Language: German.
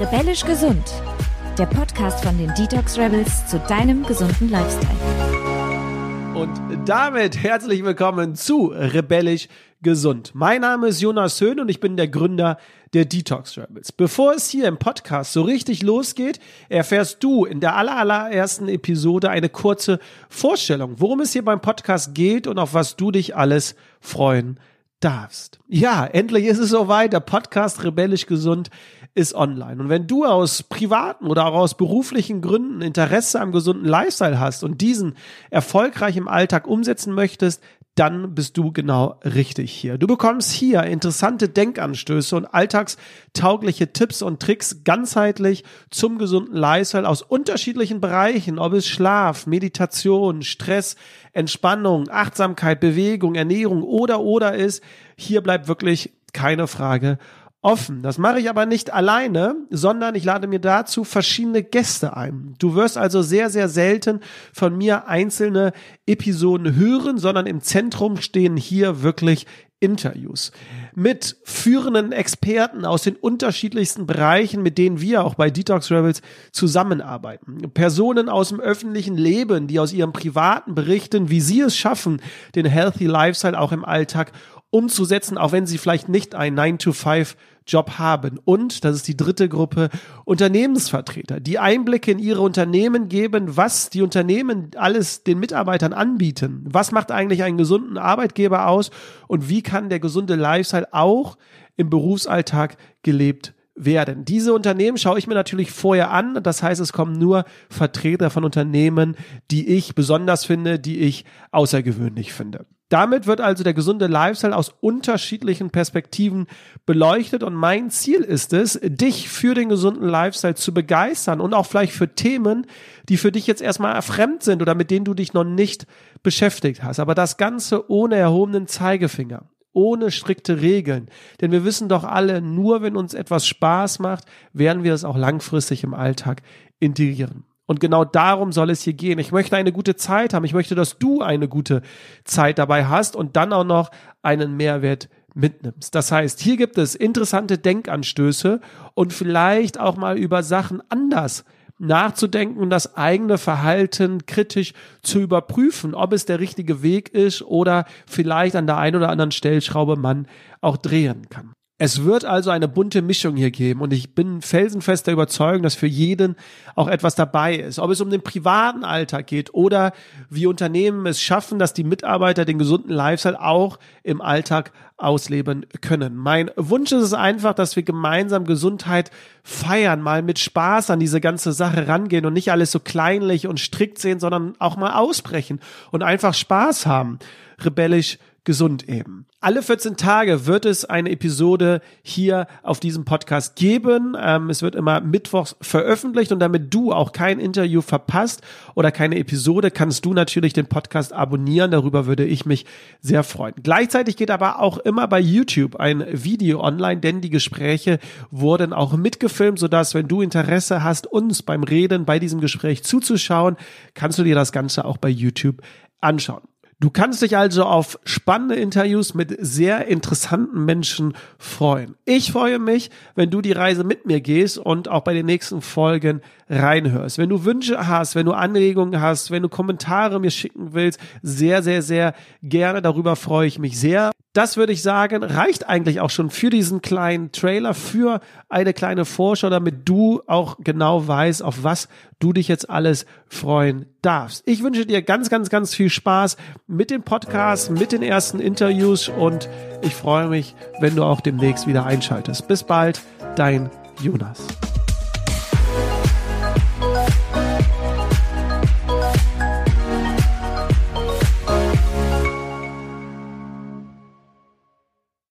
Rebellisch gesund. Der Podcast von den Detox Rebels zu deinem gesunden Lifestyle. Und damit herzlich willkommen zu Rebellisch gesund. Mein Name ist Jonas Höhn und ich bin der Gründer der Detox Rebels. Bevor es hier im Podcast so richtig losgeht, erfährst du in der allerersten Episode eine kurze Vorstellung, worum es hier beim Podcast geht und auf was du dich alles freuen darfst. Ja, endlich ist es soweit. Der Podcast Rebellisch Gesund ist online. Und wenn du aus privaten oder auch aus beruflichen Gründen Interesse am gesunden Lifestyle hast und diesen erfolgreich im Alltag umsetzen möchtest, dann bist du genau richtig hier. Du bekommst hier interessante Denkanstöße und alltagstaugliche Tipps und Tricks ganzheitlich zum gesunden Lifestyle aus unterschiedlichen Bereichen, ob es Schlaf, Meditation, Stress, Entspannung, Achtsamkeit, Bewegung, Ernährung oder oder ist. Hier bleibt wirklich keine Frage offen. Das mache ich aber nicht alleine, sondern ich lade mir dazu verschiedene Gäste ein. Du wirst also sehr, sehr selten von mir einzelne Episoden hören, sondern im Zentrum stehen hier wirklich Interviews mit führenden Experten aus den unterschiedlichsten Bereichen, mit denen wir auch bei Detox Rebels zusammenarbeiten. Personen aus dem öffentlichen Leben, die aus ihrem privaten berichten, wie sie es schaffen, den Healthy Lifestyle auch im Alltag umzusetzen, auch wenn sie vielleicht nicht ein 9-to-5 Job haben. Und, das ist die dritte Gruppe, Unternehmensvertreter, die Einblicke in ihre Unternehmen geben, was die Unternehmen alles den Mitarbeitern anbieten. Was macht eigentlich einen gesunden Arbeitgeber aus und wie kann der gesunde Lifestyle auch im Berufsalltag gelebt werden. Diese Unternehmen schaue ich mir natürlich vorher an. Das heißt, es kommen nur Vertreter von Unternehmen, die ich besonders finde, die ich außergewöhnlich finde. Damit wird also der gesunde Lifestyle aus unterschiedlichen Perspektiven beleuchtet und mein Ziel ist es, dich für den gesunden Lifestyle zu begeistern und auch vielleicht für Themen, die für dich jetzt erstmal fremd sind oder mit denen du dich noch nicht beschäftigt hast. Aber das Ganze ohne erhobenen Zeigefinger ohne strikte Regeln. Denn wir wissen doch alle, nur wenn uns etwas Spaß macht, werden wir es auch langfristig im Alltag integrieren. Und genau darum soll es hier gehen. Ich möchte eine gute Zeit haben. Ich möchte, dass du eine gute Zeit dabei hast und dann auch noch einen Mehrwert mitnimmst. Das heißt, hier gibt es interessante Denkanstöße und vielleicht auch mal über Sachen anders nachzudenken und das eigene Verhalten kritisch zu überprüfen, ob es der richtige Weg ist oder vielleicht an der einen oder anderen Stellschraube man auch drehen kann. Es wird also eine bunte Mischung hier geben und ich bin felsenfester Überzeugung, dass für jeden auch etwas dabei ist. Ob es um den privaten Alltag geht oder wie Unternehmen es schaffen, dass die Mitarbeiter den gesunden Lifestyle auch im Alltag ausleben können. Mein Wunsch ist es einfach, dass wir gemeinsam Gesundheit feiern, mal mit Spaß an diese ganze Sache rangehen und nicht alles so kleinlich und strikt sehen, sondern auch mal ausbrechen und einfach Spaß haben. Rebellisch gesund eben. Alle 14 Tage wird es eine Episode hier auf diesem Podcast geben. Ähm, es wird immer mittwochs veröffentlicht und damit du auch kein Interview verpasst oder keine Episode, kannst du natürlich den Podcast abonnieren. Darüber würde ich mich sehr freuen. Gleichzeitig geht aber auch immer bei YouTube ein Video online, denn die Gespräche wurden auch mitgefilmt, sodass wenn du Interesse hast, uns beim Reden bei diesem Gespräch zuzuschauen, kannst du dir das Ganze auch bei YouTube anschauen. Du kannst dich also auf spannende Interviews mit sehr interessanten Menschen freuen. Ich freue mich, wenn du die Reise mit mir gehst und auch bei den nächsten Folgen reinhörst. Wenn du Wünsche hast, wenn du Anregungen hast, wenn du Kommentare mir schicken willst, sehr, sehr, sehr gerne. Darüber freue ich mich sehr. Das würde ich sagen, reicht eigentlich auch schon für diesen kleinen Trailer, für eine kleine Vorschau, damit du auch genau weißt, auf was du dich jetzt alles freuen darfst. Ich wünsche dir ganz, ganz, ganz viel Spaß mit dem Podcast, mit den ersten Interviews und ich freue mich, wenn du auch demnächst wieder einschaltest. Bis bald, dein Jonas.